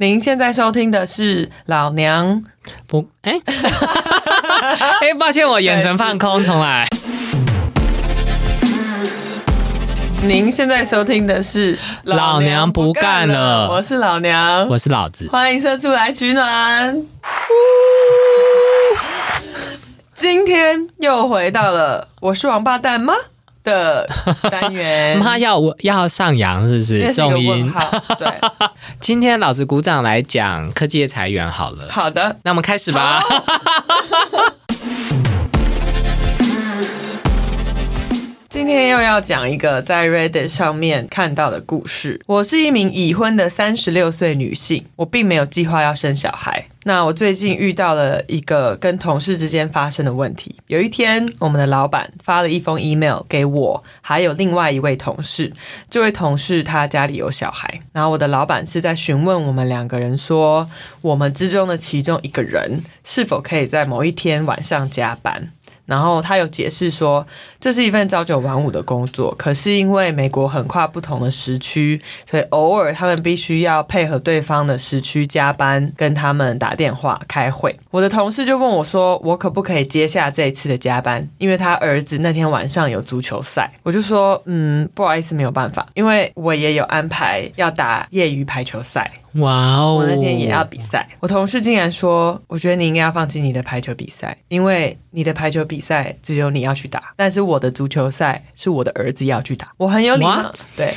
您现在收听的是老娘。不，哎、哎、抱歉，我眼神放空，重来。您现在收听的是老娘不干了。我是老娘，我是老子，欢迎社畜来取暖。今天又回到了我是王八蛋吗的单元，妈要我要上扬是不是？是重音。对，今天老子鼓掌来讲科技的裁员好了，好的，那我们开始吧。今天又要讲一个在 Reddit 上面看到的故事。我是一名已婚的三十六岁女性，我并没有计划要生小孩。那我最近遇到了一个跟同事之间发生的问题。有一天，我们的老板发了一封 email 给我，还有另外一位同事。这位同事他家里有小孩，然后我的老板是在询问我们两个人说，我们之中的其中一个人是否可以在某一天晚上加班。然后他有解释说，这是一份朝九晚五的工作，可是因为美国横跨不同的时区，所以偶尔他们必须要配合对方的时区加班，跟他们打电话开会。我的同事就问我说，我可不可以接下这一次的加班？因为他儿子那天晚上有足球赛。我就说，嗯，不好意思，没有办法，因为我也有安排要打业余排球赛。哇哦，我那天也要比赛。我同事竟然说：“我觉得你应该要放弃你的排球比赛，因为你的排球比赛只有你要去打，但是我的足球赛是我的儿子要去打。”我很有礼貌？对。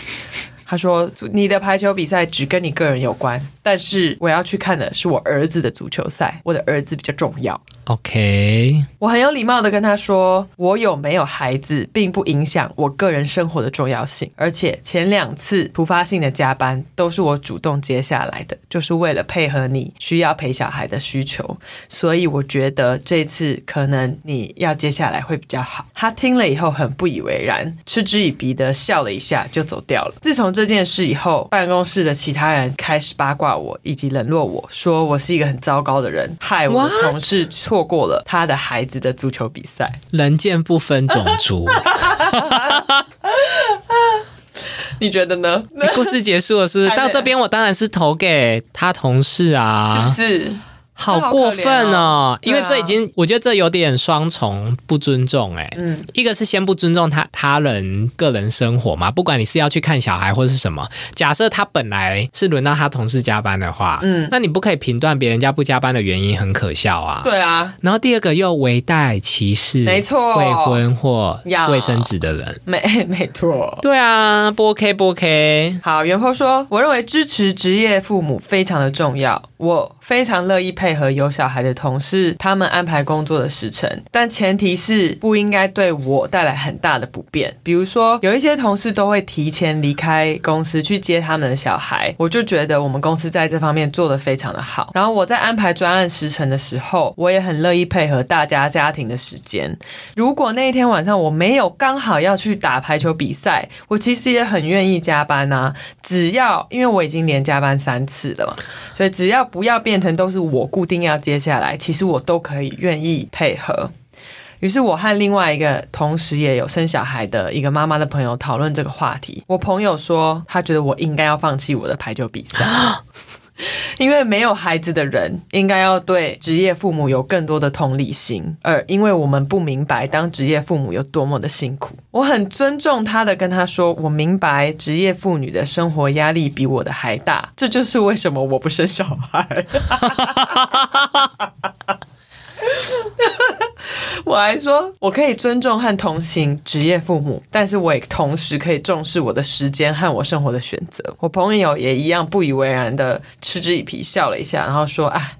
他说：“你的排球比赛只跟你个人有关，但是我要去看的是我儿子的足球赛，我的儿子比较重要。” OK，我很有礼貌的跟他说，我有没有孩子并不影响我个人生活的重要性，而且前两次突发性的加班都是我主动接下来的，就是为了配合你需要陪小孩的需求，所以我觉得这次可能你要接下来会比较好。他听了以后很不以为然，嗤之以鼻的笑了一下就走掉了。自从这件事以后，办公室的其他人开始八卦我以及冷落我，说我是一个很糟糕的人，害我的同事错过了他的孩子的足球比赛。人见不分种族。你觉得呢？故事结束了，是不是？到这边我当然是投给他同事啊，是不是？好过分哦！因为这已经，我觉得这有点双重不尊重哎、嗯，一个是先不尊重他他人个人生活嘛，不管你是要去看小孩或是什么，假设他本来是轮到他同事加班的话，嗯。那你不可以评断别人家不加班的原因，很可笑啊。对啊，然后第二个又围带歧视，没错。未婚或要卫生纸的人，没没错。对啊，不 OK 不 OK，好，袁坡说：“我认为支持职业父母非常的重要，我非常乐意配配合有小孩的同事他们安排工作的时程，但前提是不应该对我带来很大的不便。比如说，有一些同事都会提前离开公司去接他们的小孩，我就觉得我们公司在这方面做得非常的好。然后我在安排专案时程的时候，我也很乐意配合大家家庭的时间。如果那一天晚上我没有刚好要去打排球比赛，我其实也很愿意加班啊。只要因为我已经连加班三次了嘛，所以只要不要变成都是我固定要接下来，其实我都可以愿意配合。于是我和另外一个同时也有生小孩的一个妈妈的朋友讨论这个话题。我朋友说，他觉得我应该要放弃我的排球比赛。因为没有孩子的人应该要对职业父母有更多的同理心，而因为我们不明白当职业父母有多么的辛苦，我很尊重他的跟他说，我明白职业妇女的生活压力比我的还大，这就是为什么我不生小孩。我还说，我可以尊重和同情职业父母，但是我也同时可以重视我的时间和我生活的选择。我朋友也一样不以为然的嗤之以鼻，笑了一下，然后说：“啊，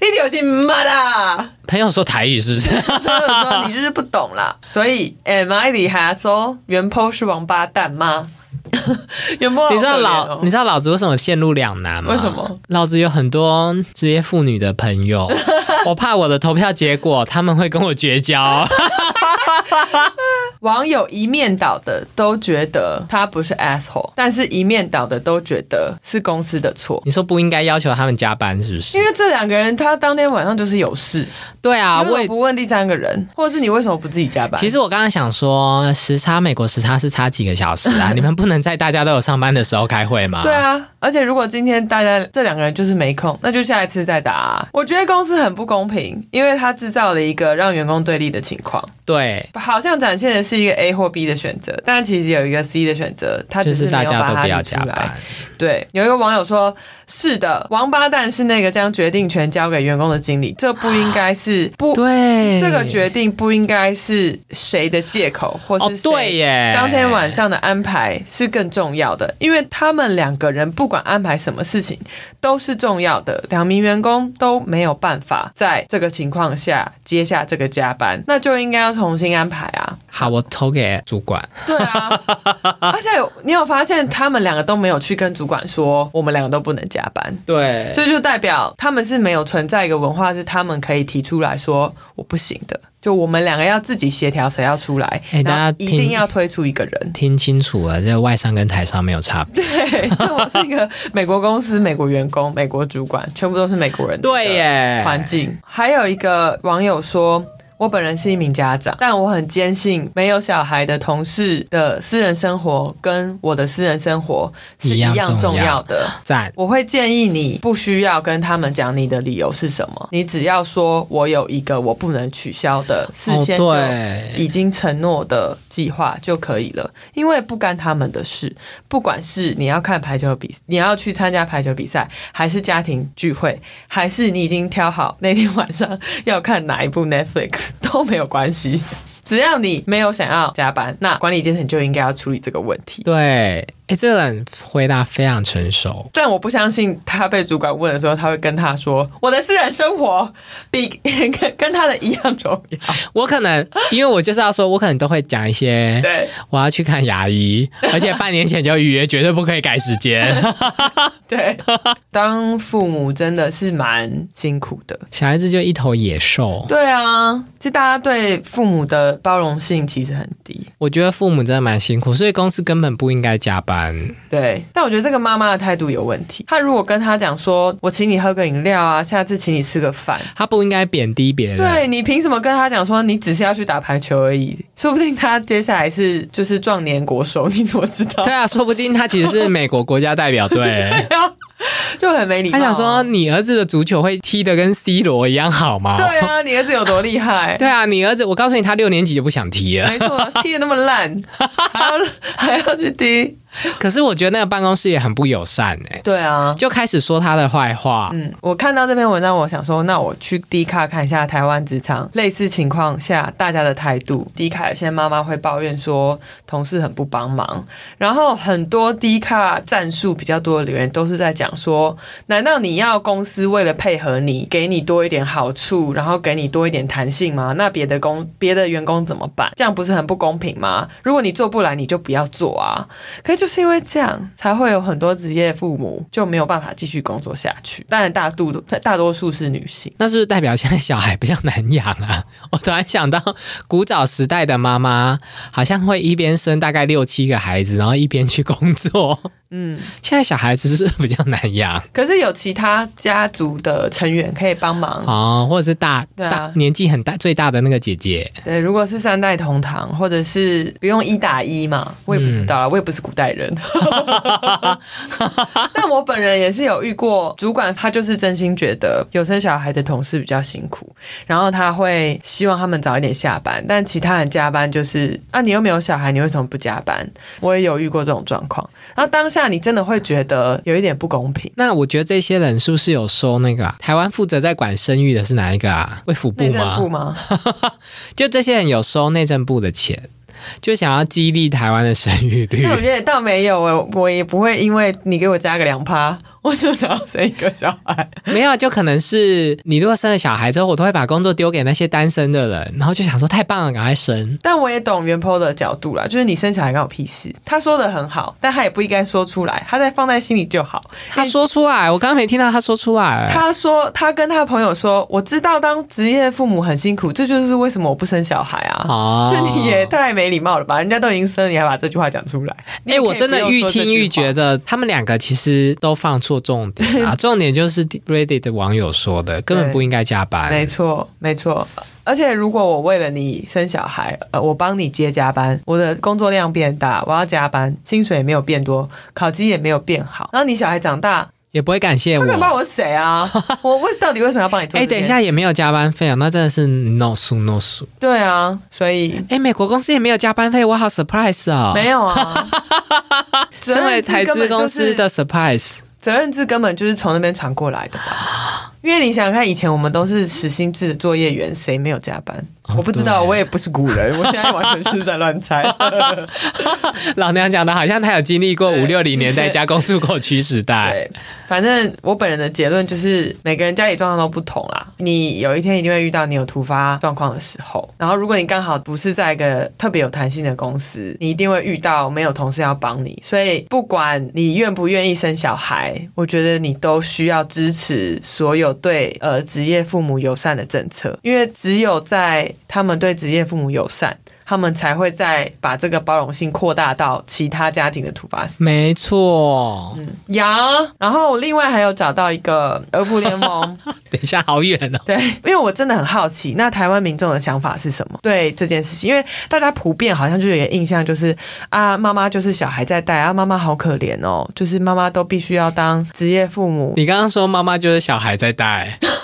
你有心妈的。”朋友说台语是不是？他就说：“你就是不懂啦。”所以，Am I the asshole？原 po 是王八蛋吗？你知道老哦你知道老子为什么陷入两难吗？为什么？老子有很多职业妇女的朋友，我怕我的投票结果他们会跟我绝交。网友一面倒的都觉得他不是 asshole，但是一面倒的都觉得是公司的错。你说不应该要求他们加班，是不是因？为这两个人他当天晚上就是有事，对啊，我也不问第三个人，或者是你为什么不自己加班？其实我刚刚想说，时差美国时差是差几个小时啊？你们不能在大家都有上班的时候开会吗？对，啊，而且如果今天大家这两个人就是没空，那就下一次再打、啊。我觉得公司很不公平，因为他制造了一个让员工对立的情况，对，好像展现的是一个 A 或 B 的选择，但其实有一个 C 的选择，他只就是大家都不要。加班。对，有一个网友说：“是的，王八蛋是那个将决定权交给员工的经理，这不应该是不。”对，这个决定不应该是谁的借口，或哦是，谁对耶，当天晚上的安排是更重要的，因为他们两个人不管安排什么事情都是重要的。两名员工都没有办法在这个情况下接下这个加班，那就应该要重新安排啊。好，我投给主管。对啊，而且你有发现他们两个都没有去跟主管说我们两个都不能加班。对所以就代表他们是没有存在一个文化，是他们可以提出来说我不行的，就我们两个要自己协调谁要出来，哎大家一定要推出一个人。听清楚了，这外商跟台商没有差别。对，这我是一个美国公司、美国员工、美国主管，全部都是美国人。对，耶，环境。还有一个网友说。我本人是一名家长，但我很坚信，没有小孩的同事的私人生活跟我的私人生活是一一样样重重要要的。赞。我会建议你不需要跟他们讲你的理由是什么，你只要说我有一个我不能取消的事先对已经承诺的计划就可以了，因为不干他们的事。不管是你要看排球比，你要去参加排球比赛，还是家庭聚会，还是你已经挑好那天晚上要看哪一部 Netflix 都没有关系。只要你没有想要加班，那管理阶层就应该要处理这个问题。对，哎，这个人回答非常成熟。但我不相信他被主管问的时候，他会跟他说：“我的私人生活比 跟跟他的一样重要。我可能因为我就是要说，我可能都会讲一”些，对我要去看牙医，而且半年前就预约，绝对不可以改时间。对，当父母真的是蛮辛苦的。小孩子就一头野兽，对啊，其实大家对父母的包容性其实很低。我觉得父母真的蛮辛苦，所以公司根本不应该加班。对，但我觉得这个妈妈的态度有问题。她如果跟他讲说：“我请你喝个饮料啊，下次请你吃个饭。”她不应该贬低别人。对你凭什么跟他讲说你只是要去打排球而已？说不定他接下来是就是壮年国手，你怎么知道？对啊，说不定他其实是美国国家代表队。就很没礼貌啊。他想说，你儿子的足球会踢得跟 C 罗一样好吗？对啊，你儿子有多厉害？对啊，你儿子，我告诉你，他六年级就不想踢了。没错，踢的那么烂，还要还要去踢。可是我觉得那个办公室也很不友善哎、对啊，就开始说他的坏话。嗯，我看到这篇文章，我想说，那我去 D 卡看一下台湾职场类似情况下大家的态度。D 卡有些妈妈会抱怨说同事很不帮忙，然后很多 D 卡战术比较多的留言都是在讲说，难道你要公司为了配合你，给你多一点好处，然后给你多一点弹性吗？那别的工别的员工怎么办？这样不是很不公平吗？如果你做不来，你就不要做啊。可是就是因为这样，才会有很多职业父母就没有办法继续工作下去。当然，大度大多数是女性。那是不是代表现在小孩比较难养啊？我突然想到，古早时代的妈妈好像会一边生大概六七个孩子，然后一边去工作。嗯，现在小孩子是不是比较难养可是有其他家族的成员可以帮忙。哦，或者是大大年纪很大最大的那个姐姐，对，如果是三代同堂，或者是不用一打一嘛，我也不知道啦，我也不是古代人。但我本人也是有遇过主管，他就是真心觉得有生小孩的同事比较辛苦，然后他会希望他们早一点下班，但其他人加班就是啊，你又没有小孩，你为什么不加班？我也有遇过这种状况，然后当下你真的会觉得有一点不公平。那我觉得这些人是不是有收那个、啊、台湾负责在管生育的是哪一个啊？卫福部内政吗？部吗？就这些人有收内政部的钱，就想要激励台湾的生育率那。我觉得倒没有我我也不会因为你给我加个两趴，我就想要生一个小孩。没有，就可能是你如果生了小孩之后，我都会把工作丢给那些单身的人，然后就想说太棒了，赶快生。但我也懂袁坡的角度啦，就是你生小孩关我屁事。他说的很好，但他也不应该说出来，他在放在心里就好。他说出来，我刚刚没听到他说出来。他说他跟他朋友说，我知道当职业父母很辛苦，这就是为什么我不生小孩啊。哦这你也太没礼貌了吧？人家都已经生，你还把这句话讲出来？哎、我真的愈听愈觉得，得他们两个其实都放错错重点啊！重点就是 Reddit 的网友说的，根本不应该加班。没错，没错。而且如果我为了你生小孩，呃，我帮你接加班，我的工作量变大，我要加班，薪水也没有变多，考绩也没有变好，然后你小孩长大。也不会感谢我。他敢骂我谁啊？我为到底为什么要帮你做？哎，等一下也没有加班费啊，那真的是 no 数 no 数。对啊，所以哎，美国公司也没有加班费，我好 surprise 啊！没有啊，身为台资公司的 surprise，责任制根本就是从那边传过来的吧？因为你想想看，以前我们都是实心制的作业员，谁没有加班？我不知道，我也不是古人，我现在完全是在乱猜。老娘讲的好像他有经历过五六零年代加工出口区时代。对，反正我本人的结论就是，每个人家里状况都不同啦。你有一天一定会遇到你有突发状况的时候，然后如果你刚好不是在一个特别有弹性的公司，你一定会遇到没有同事要帮你。所以不管你愿不愿意生小孩，我觉得你都需要支持所有对呃职业父母友善的政策，因为只有在他们对职业父母友善。他们才会再把这个包容性扩大到其他家庭的突发事。没错，嗯呀，然后我另外还有找到一个儿福联盟。等一下，好远哦。对，因为我真的很好奇，那台湾民众的想法是什么？对这件事情，因为大家普遍好像就有一个印象，就是啊，妈妈就是小孩在带啊，妈妈好可怜哦，就是妈妈都必须要当职业父母。你刚刚说妈妈就是小孩在带。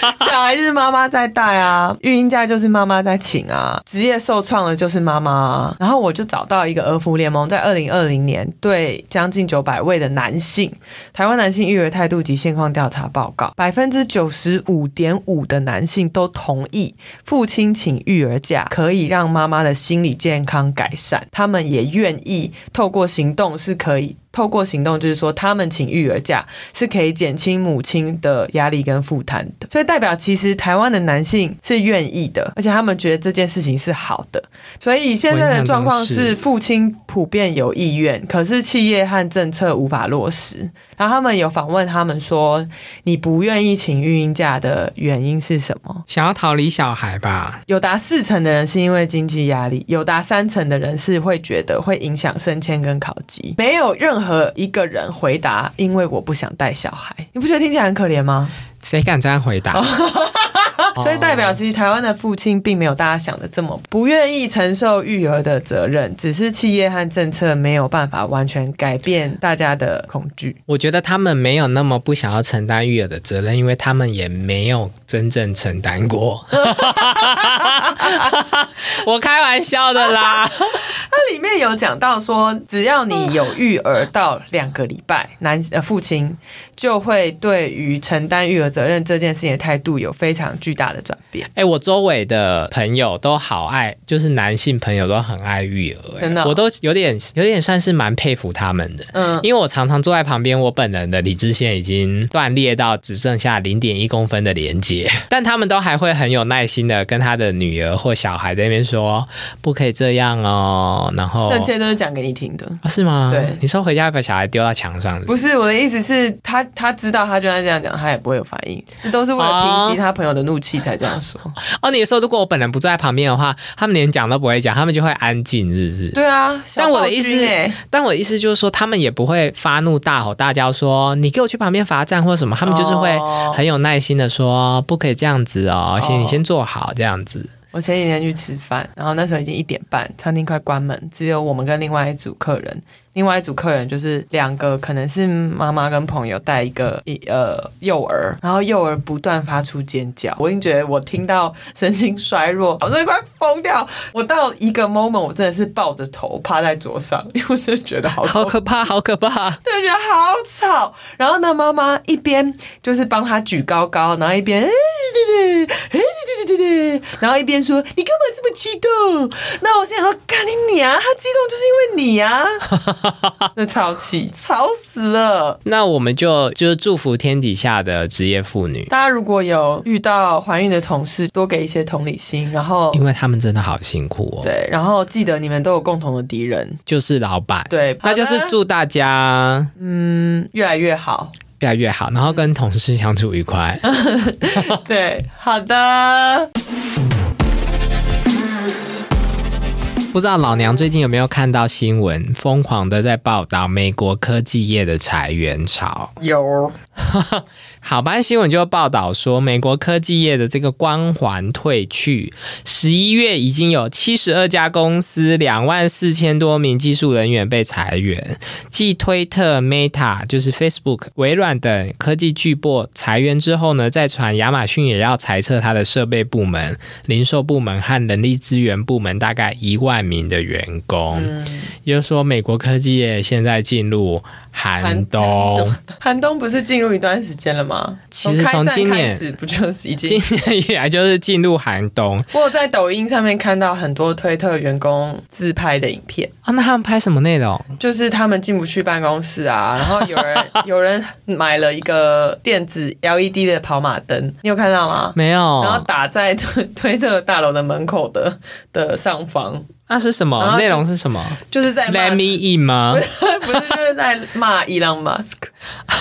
小孩就是妈妈在带啊，育婴假就是妈妈在请啊，职业受创的就是妈妈。然后我就找到一个儿福联盟，在二零二零年对将近九百位的男性，台湾男性育儿态度及现况调查报告，百分之九十五点五的男性都同意父亲请育儿假可以让妈妈的心理健康改善，他们也愿意透过行动是可以。透过行动，就是说他们请育儿假是可以减轻母亲的压力跟负担的，所以代表其实台湾的男性是愿意的，而且他们觉得这件事情是好的。所以现在的状况是父亲普遍有意愿，可是企业和政策无法落实。然后他们有访问他们说，你不愿意请育婴假的原因是什么？想要逃离小孩吧？有达四成的人是因为经济压力，有达三成的人是会觉得会影响升迁跟考级，没有任何一个人回答因为我不想带小孩。你不觉得听起来很可怜吗？谁敢这样回答？所以代表，其实台湾的父亲并没有大家想的这么不愿意承受育儿的责任，只是企业和政策没有办法完全改变大家的恐惧。我觉得他们没有那么不想要承担育儿的责任，因为他们也没有真正承担过。我开玩笑的啦。它里面有讲到说，只要你有育儿到两个礼拜，男呃父亲就会对于承担育儿责任这件事情的态度有非常巨大的转变。哎，我周围的朋友都好爱，就是男性朋友都很爱育儿，真的，我都有点有点算是蛮佩服他们的。嗯，因为我常常坐在旁边，我本人的理智线已经断裂到只剩下零点一公分的连接，但他们都还会很有耐心的跟他的女儿或小孩在那边说，不可以这样哦。然后那这些都是讲给你听的，是吗？对，你说回家把小孩丢到墙上，不是我的意思是他他知道他就算这样讲，他也不会有反应，这都是为了平息他朋友的怒气才这样说。哦，你说如果我本人不坐在旁边的话，他们连讲都不会讲，他们就会安静是不是。对啊，但我的意思，但我的意思就是说，他们也不会发怒大吼大叫，说你给我去旁边罚站或者什么，他们就是会很有耐心的说，不可以这样子哦，先你先坐好这样子。我前几天去吃饭，然后那时候已经一点半，餐厅快关门，只有我们跟另外一组客人。另外一组客人就是两个，可能是妈妈跟朋友带一个一呃幼儿，然后幼儿不断发出尖叫，我已经觉得我听到神经衰弱，我真的快疯掉。我到一个 moment，我真的是抱着头趴在桌上，因为我真的觉得好好可怕，好可怕，对，觉得好吵。然后呢，妈妈一边就是帮他举高高，然后一边哎哎对然后一边说你干嘛这么激动？那我现在说干你娘，他激动就是因为你呀。那超气，吵死了。那我们就就是祝福天底下的职业妇女。大家如果有遇到怀孕的同事，多给一些同理心，然后因为他们真的好辛苦哦。对，然后记得你们都有共同的敌人，就是老板。对，那就是祝大家嗯越来越好，越来越好，然后跟同事相处愉快。对，好的。不知道老娘最近有没有看到新闻，疯狂的在报道美国科技业的裁员潮。有，好吧新闻就报道说，美国科技业的这个光环褪去，十一月已经有七十二家公司，两万四千多名技术人员被裁员。继推特、Meta 就是 Facebook、微软等科技巨擘裁员之后呢，再传亚马逊也要裁撤它的设备部门、零售部门和人力资源部门，大概一万名的员工。也就是说，美国科技业现在进入寒冬。寒冬不是进入一段时间了吗？其实从今年开始不就是已经？今年以来就是进入寒冬。我在抖音上面看到很多推特员工自拍的影片啊，那他们拍什么内容？就是他们进不去办公室啊，然后有人 有人买了一个电子 LED 的跑马灯，你有看到吗？没有。然后打在推推特大楼的门口的的上方。那是什么内容？是什么？就是在 Let me in 吗？不是，就是在骂 Elon Musk。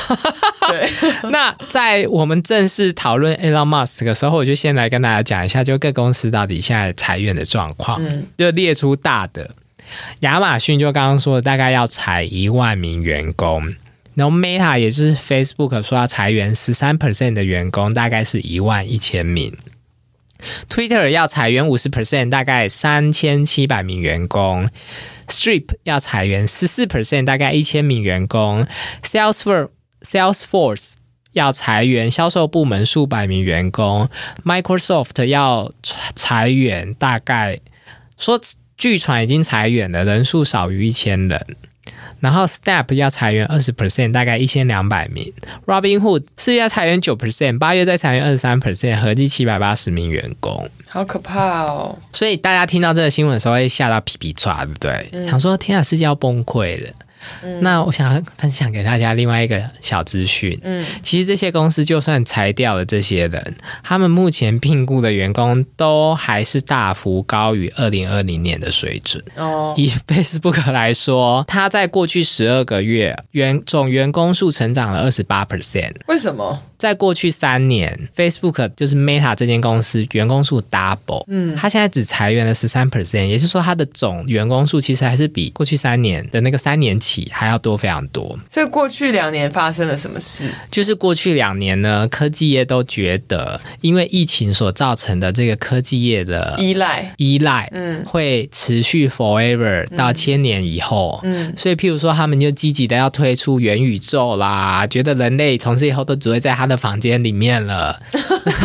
对。那在我们正式讨论 Elon Musk 的时候，我就先来跟大家讲一下，就各公司到底现在裁员的状况。嗯。就列出大的，亚马逊就刚刚说的，大概要裁一万名员工。然后 Meta 也就是 Facebook 说要裁员十三 percent 的员工，大概是一万一千名。Twitter 要裁员五十 percent，大概三千七百名员工；Strip 要裁员十四 percent，大概一千名员工；Salesforce Salesforce 要裁员销售部门数百名员工；Microsoft 要裁员，大概说据传已经裁员了，人数少于一千人。然后，Step 要裁员二十 percent，大概一千两百名。Robinhood 四月要裁员九 percent，八月再裁员二十三 percent，合计七百八十名员工。好可怕哦！所以大家听到这个新闻的时候，会吓到皮皮抓，对不对？想说天啊，世界要崩溃了。那我想分享给大家另外一个小资讯。嗯，其实这些公司就算裁掉了这些人，他们目前聘雇的员工都还是大幅高于二零二零年的水准。哦，以 Facebook 来说，它在过去十二个月员总员工数成长了二十八 percent。为什么？在过去三年，Facebook 就是 Meta 这间公司员工数 double，嗯，它现在只裁员了十三 percent，也就是说它的总员工数其实还是比过去三年的那个三年起还要多非常多。所以过去两年发生了什么事？就是过去两年呢，科技业都觉得因为疫情所造成的这个科技业的依赖依赖，嗯，会持续 forever 到千年以后，嗯，所以譬如说他们就积极的要推出元宇宙啦，觉得人类从此以后都只会在他的房间里面了，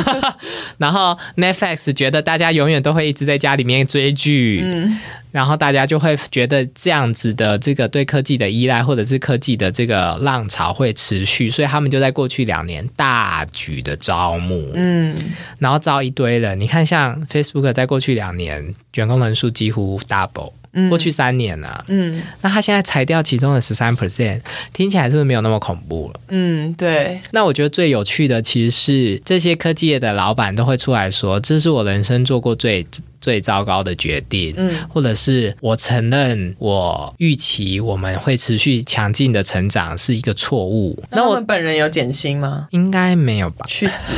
然后 Netflix 觉得大家永远都会一直在家里面追剧，嗯，然后大家就会觉得这样子的这个对科技的依赖，或者是科技的这个浪潮会持续，所以他们就在过去两年大举的招募，嗯，然后招一堆人。你看，像 Facebook 在过去两年员工人数几乎 double。过去三年了，嗯，那他现在裁掉其中的十三 percent，听起来是不是没有那么恐怖了？嗯，对。那我觉得最有趣的其实是这些科技业的老板都会出来说，这是我人生做过最。最糟糕的决定，嗯，或者是我承认我预期我们会持续强劲的成长是一个错误。那我本人有减薪吗？应该没有吧？去死！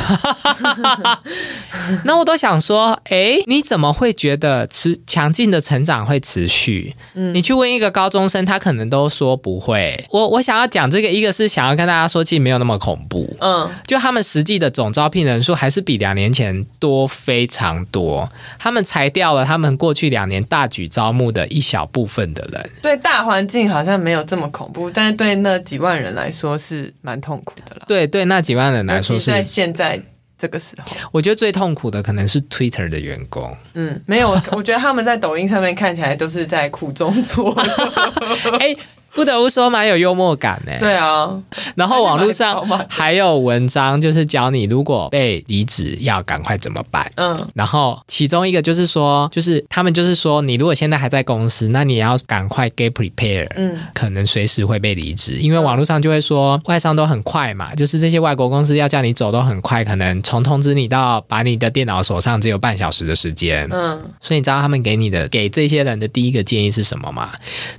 那我都想说，哎，你怎么会觉得持强劲的成长会持续？嗯，你去问一个高中生，他可能都说不会。我我想要讲这个，一个是想要跟大家说，其实没有那么恐怖。嗯，就他们实际的总招聘人数还是比两年前多非常多。他们。裁掉了他们过去两年大举招募的一小部分的人，对大环境好像没有这么恐怖，但是对那几万人来说是蛮痛苦的了。对对，那几万人来说是在现在这个时候，我觉得最痛苦的可能是 Twitter 的员工。嗯，没有，我觉得他们在抖音上面看起来都是在苦中作乐。哎。不得不说，蛮有幽默感呢。对啊，然后网络上还有文章，就是教你如果被离职要赶快怎么办。嗯，然后其中一个就是说，就是他们就是说，你如果现在还在公司，那你要赶快 get prepare，嗯，可能随时会被离职，因为网络上就会说外商都很快嘛，就是这些外国公司要叫你走都很快，可能从通知你到把你的电脑手上只有半小时的时间。嗯，所以你知道他们给你的给这些人的第一个建议是什么吗？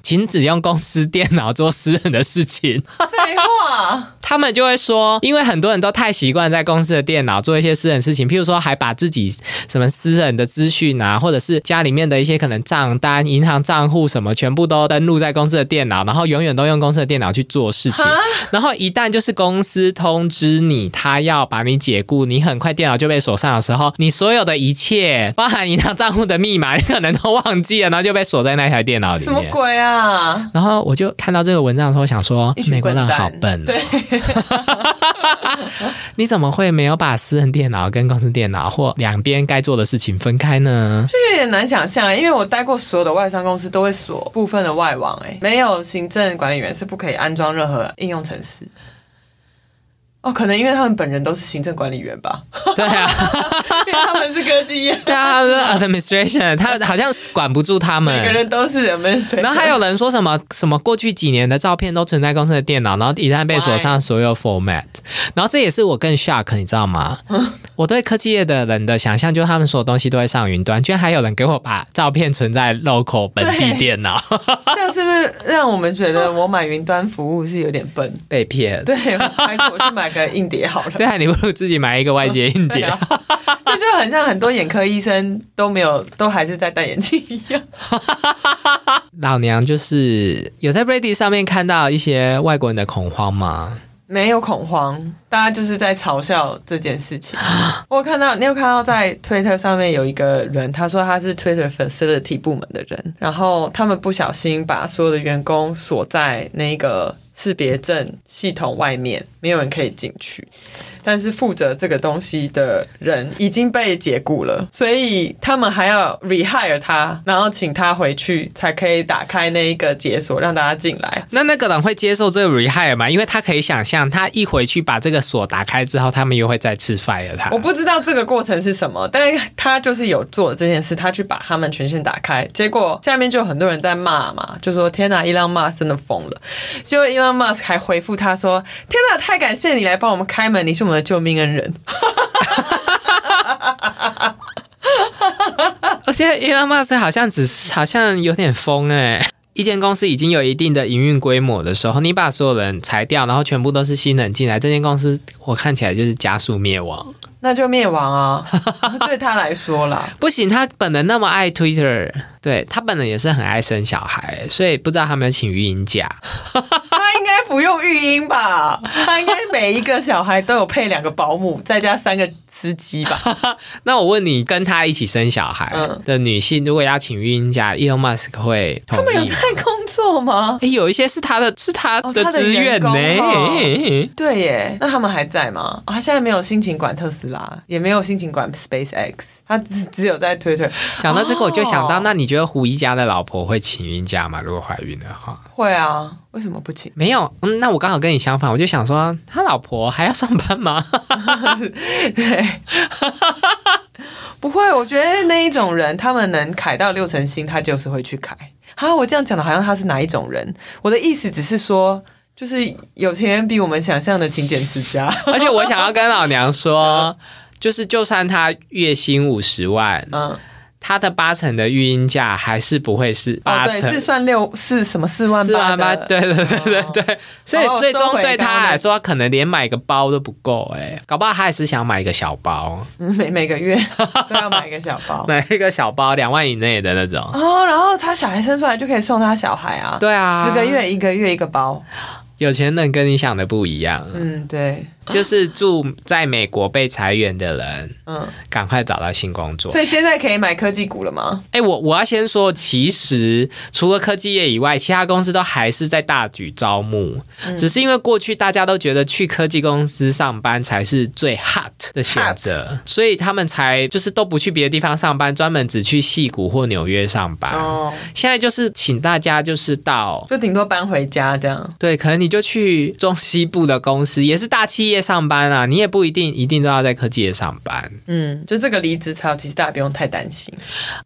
请只用公司电。电脑做私人的事情。废话，他们就会说，因为很多人都太习惯在公司的电脑做一些私人事情，譬如说还把自己什么私人的资讯啊，或者是家里面的一些可能账单、银行账户什么，全部都登录在公司的电脑，然后永远都用公司的电脑去做事情。然后一旦就是公司通知你他要把你解雇，你很快电脑就被锁上的时候，你所有的一切，包含银行账户的密码，你可能都忘记了，然后就被锁在那台电脑里面。什么鬼啊？然后我就看到这个文章的时候，想说美国人好笨、哦。对，你怎么会没有把私人电脑跟公司电脑或两边该做的事情分开呢？就有点难想象，因为我待过所有的外商公司都会锁部分的外网，哎，没有行政管理员是不可以安装任何应用程式。哦，可能因为他们本人都是行政管理员吧？对啊，因为他们是科技业，对啊，是 administration，他好像管不住他们，每个人都是 administration。然后还有人说什么什么过去几年的照片都存在公司的电脑，然后一旦被锁上所有 format，然后这也是我更 shock，你知道吗？我对科技业的人的想象就是他们所有东西都会上云端，居然还有人给我把照片存在 local 本地电脑，这样是不是让我们觉得我买云端服务是有点笨？被骗？对，还是我去买个硬碟好了。对啊，你不如自己买一个外接硬碟，这就很像很多眼科医生都没有，都还是在戴眼镜一样。老娘就是有在 Ready 上面看到一些外国人的恐慌吗？没有恐慌，大家就是在嘲笑这件事情。我看到你有看到在 Twitter 上面有一个人，他说他是 Twitter Facility 部门的人，然后他们不小心把所有的员工锁在那个识别证系统外面，没有人可以进去。但是负责这个东西的人已经被解雇了，所以他们还要 rehire 他，然后请他回去才可以打开那一个解锁，让大家进来。那那个人会接受这个 rehire 吗？因为他可以想象，他一回去把这个锁打开之后，他们又会再次 fire 他。我不知道这个过程是什么，但是他就是有做这件事，他去把他们权限打开，结果下面就有很多人在骂嘛，就说天哪，伊朗马斯真的疯了。结果伊朗马斯还回复他说：天哪，太感谢你来帮我们开门，你是我们。救命恩人，而且 Elon Musk 好像只是好像有点疯哎！一间公司已经有一定的营运规模的时候，你把所有人裁掉，然后全部都是新人进来，这间公司我看起来就是加速灭亡。那就灭亡啊！对他来说啦，不行，他本人那么爱 Twitter，对他本人也是很爱生小孩，所以不知道他没有请育婴假。他应该不用育婴吧？他应该每一个小孩都有配两个保姆，再加三个司机吧？那我问你，跟他一起生小孩的女性，如果要请育婴假，Elon Musk 会他们有在工作吗？哎，有一些是他的，是他的职员呢。对耶，那他们还在吗？他现在没有心情管特斯拉。也没有心情管 SpaceX，他只只有在 Twitter。讲到这个，我就想到，那你觉得胡一家的老婆会请孕假吗？如果怀孕的话，会啊。为什么不请？没有，嗯，那我刚好跟你相反，我就想说，他老婆还要上班吗？对，不会。我觉得那一种人，他们能凯到六成新，他就是会去凯。好，我这样讲的好像他是哪一种人？我的意思只是说。就是有钱人比我们想象的勤俭持家，而且我想要跟老娘说，就是就算他月薪五十万，嗯，他的八成的育婴假还是不会是八成，是算六是什么四万八八？对对对对对，所以最终对他来说，可能连买个包都不够，哎，搞不好他也是想买一个小包，每每个月。都要买一个小包，买一个小包两万以内的那种。哦，然后他小孩生出来就可以送他小孩啊，对啊，十个月一个月一个包。有钱人跟你想的不一样。嗯，对。就是住在美国被裁员的人，嗯，赶快找到新工作。所以现在可以买科技股了吗？哎，我我要先说，其实除了科技业以外，其他公司都还是在大举招募。只是因为过去大家都觉得去科技公司上班才是最 hot 的选择，所以他们才就是都不去别的地方上班，专门只去戏谷或纽约上班。哦，现在就是请大家就是到，就顶多搬回家这样。对，可能你就去中西部的公司，也是大企业。上班啊，你也不一定一定都要在科技业上班。嗯，就这个离职潮，其实大家不用太担心。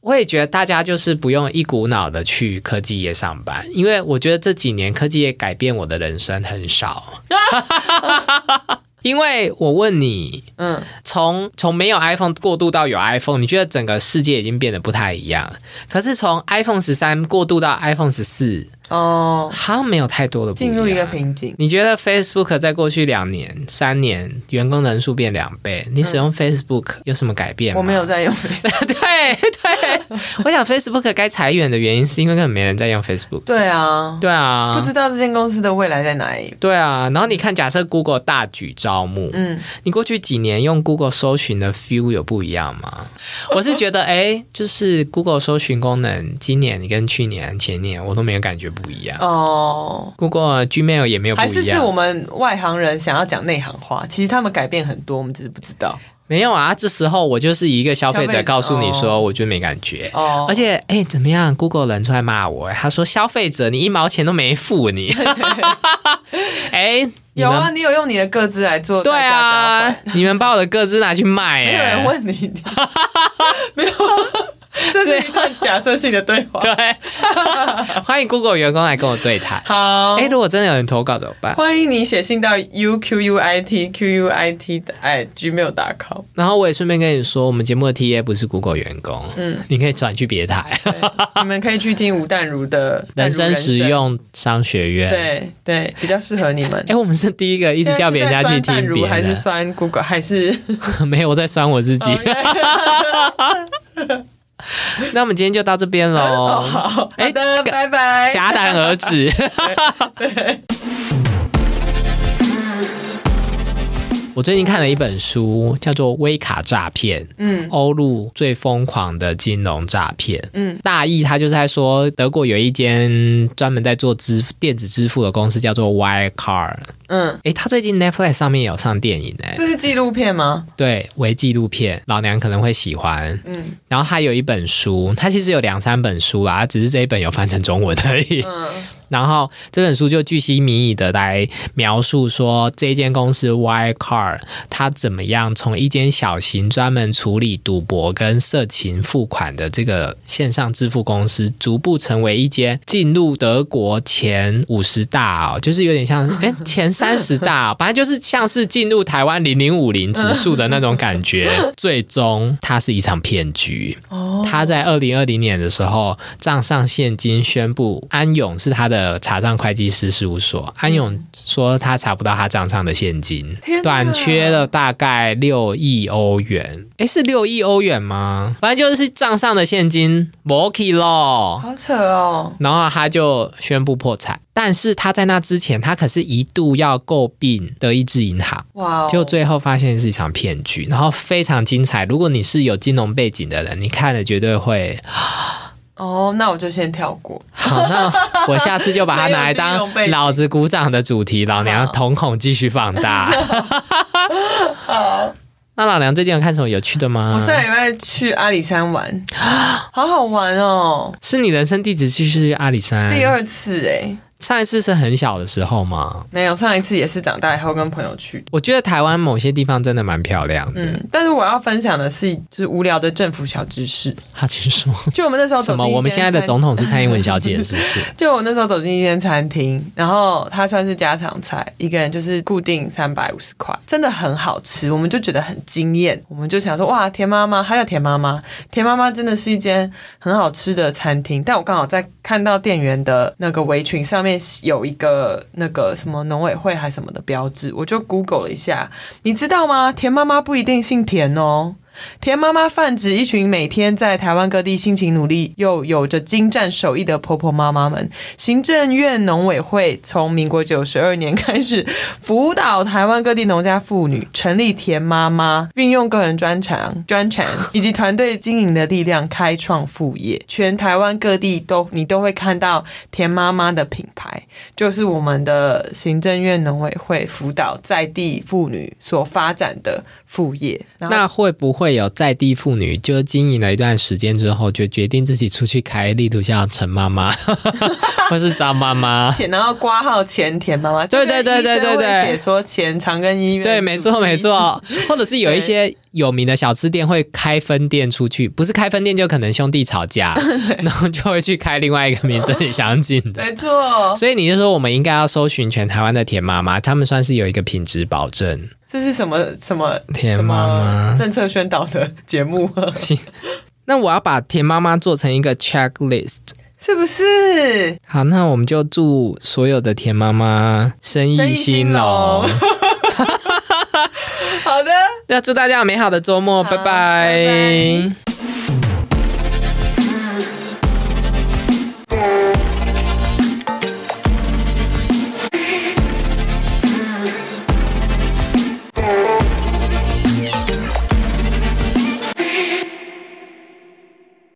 我也觉得大家就是不用一股脑的去科技业上班，因为我觉得这几年科技业改变我的人生很少。因为我问你，嗯，从从没有 iPhone 过渡到有 iPhone，你觉得整个世界已经变得不太一样。可是从 iPhone 十三过渡到 iPhone 十四。哦，好像没有太多的进入一个瓶颈。你觉得 Facebook 在过去两年、三年员工人数变两倍，你使用 Facebook 有什么改变吗我没有在用 Facebook。对对，我想 Facebook 该裁员的原因是因为根本没人在用 Facebook。对啊，对啊，不知道这间公司的未来在哪里。对啊，然后你看，假设 Google 大举招募，嗯，你过去几年用 Google 搜寻的 feel 有不一样吗？我是觉得，哎，就是 Google 搜寻功能，今年你跟去年、前年我都没有感觉。不一样哦，Google Gmail 也没有不一样，还是是我们外行人想要讲内行话，其实他们改变很多，我们只是不知道。没有啊，这时候我就是一个消费者告诉你说，我觉得没感觉。哦，而且哎，怎么样？Google 人出来骂我，他说消费者你一毛钱都没付你。哎，有啊，你有用你的个资来做？对啊，你们把我的个资拿去卖？没有人问你，没有。这是一段假设性的对话。对，欢迎 Google 员工来跟我对谈。好，哎，如果真的有人投稿怎么办？欢迎你写信到 uquit quit 的 gmail.com。然后我也顺便跟你说，我们节目的 TA 不是 Google 员工，嗯，你可以转去别台。你们可以去听吴淡如的 人生实用商学院。对对，比较适合你们。哎，我们是第一个一直叫别人家去听别还是酸 Google 还是没有？我在酸我自己。那我们今天就到这边喽。好，好的，拜拜。戛然而止。我最近看了一本书，叫做《微卡诈骗》，嗯，欧陆最疯狂的金融诈骗，嗯，大意他就是在说，德国有一间专门在做支电子支付的公司，叫做 Wirecard，嗯，哎，他最近 Netflix 上面有上电影，哎，这是纪录片吗？对，为纪录片，老娘可能会喜欢，嗯，然后他有一本书，他其实有两三本书啦，只是这一本有翻成中文而已，嗯。然后这本书就巨细靡遗的来描述说，这间公司 Wirecard 它怎么样从一间小型专门处理赌博跟色情付款的这个线上支付公司，逐步成为一间进入德国前五十大哦，就是有点像哎 前三十大，反正就是像是进入台湾零零五零指数的那种感觉。最终它是一场骗局。哦，他在二零二零年的时候账上现金宣布安永是他的。呃，查账会计师事务所安永说他查不到他账上的现金，短缺了大概六亿欧元。哎，是六亿欧元吗？反正就是账上的现金没去咯，好扯哦。然后他就宣布破产，但是他在那之前，他可是一度要诟病德意志银行。哇，就最后发现是一场骗局，然后非常精彩。如果你是有金融背景的人，你看了绝对会。哦，那我就先跳过。好，那我下次就把它拿来当老子鼓掌的主题，老娘瞳孔继续放大。好，那老娘最近有看什么有趣的吗？我上礼拜去阿里山玩，好好玩哦！是你人生第几次去阿里山？第二次哎。上一次是很小的时候吗？没有，上一次也是长大以后跟朋友去。我觉得台湾某些地方真的蛮漂亮的。嗯，但是我要分享的是，就是无聊的政府小知识。他请说。就我们那时候什么？我们现在的总统是蔡英文小姐，是不是？就我那时候走进一间餐厅，然后它算是家常菜，一个人就是固定三百五十块，真的很好吃，我们就觉得很惊艳，我们就想说哇，田妈妈，还有田妈妈，田妈妈真的是一间很好吃的餐厅。但我刚好在看到店员的那个围裙上面有一个。那个什么农委会还什么的标志，我就 Google 了一下，你知道吗？田妈妈不一定姓田哦。田妈妈泛指一群每天在台湾各地辛勤努力又有着精湛手艺的婆婆妈妈们。行政院农委会从民国九十二年开始辅导台湾各地农家妇女成立田妈妈，运用个人专长、专长以及团队经营的力量开创副业。全台湾各地都你都会看到田妈妈的品牌，就是我们的行政院农委会辅导在地妇女所发展的副业。那会不会？有在地妇女，就经营了一段时间之后，就决定自己出去开，例如像陈妈妈，或是张妈妈，然后挂号前田妈妈，对对对对对对，写说前长庚医院，对，没错没错，或者是有一些有名的小吃店会开分店出去，不是开分店就可能兄弟吵架，然后就会去开另外一个名字很相近的，没错。所以你就说我们应该要搜寻全台湾的田妈妈，他们算是有一个品质保证。这是什么什么田什妈妈么政策宣导的节目？那我要把田妈妈做成一个 checklist。是不是？好，那我们就祝所有的田妈妈生意兴兴隆隆。好的。那祝大家有美好的周末，拜拜拜拜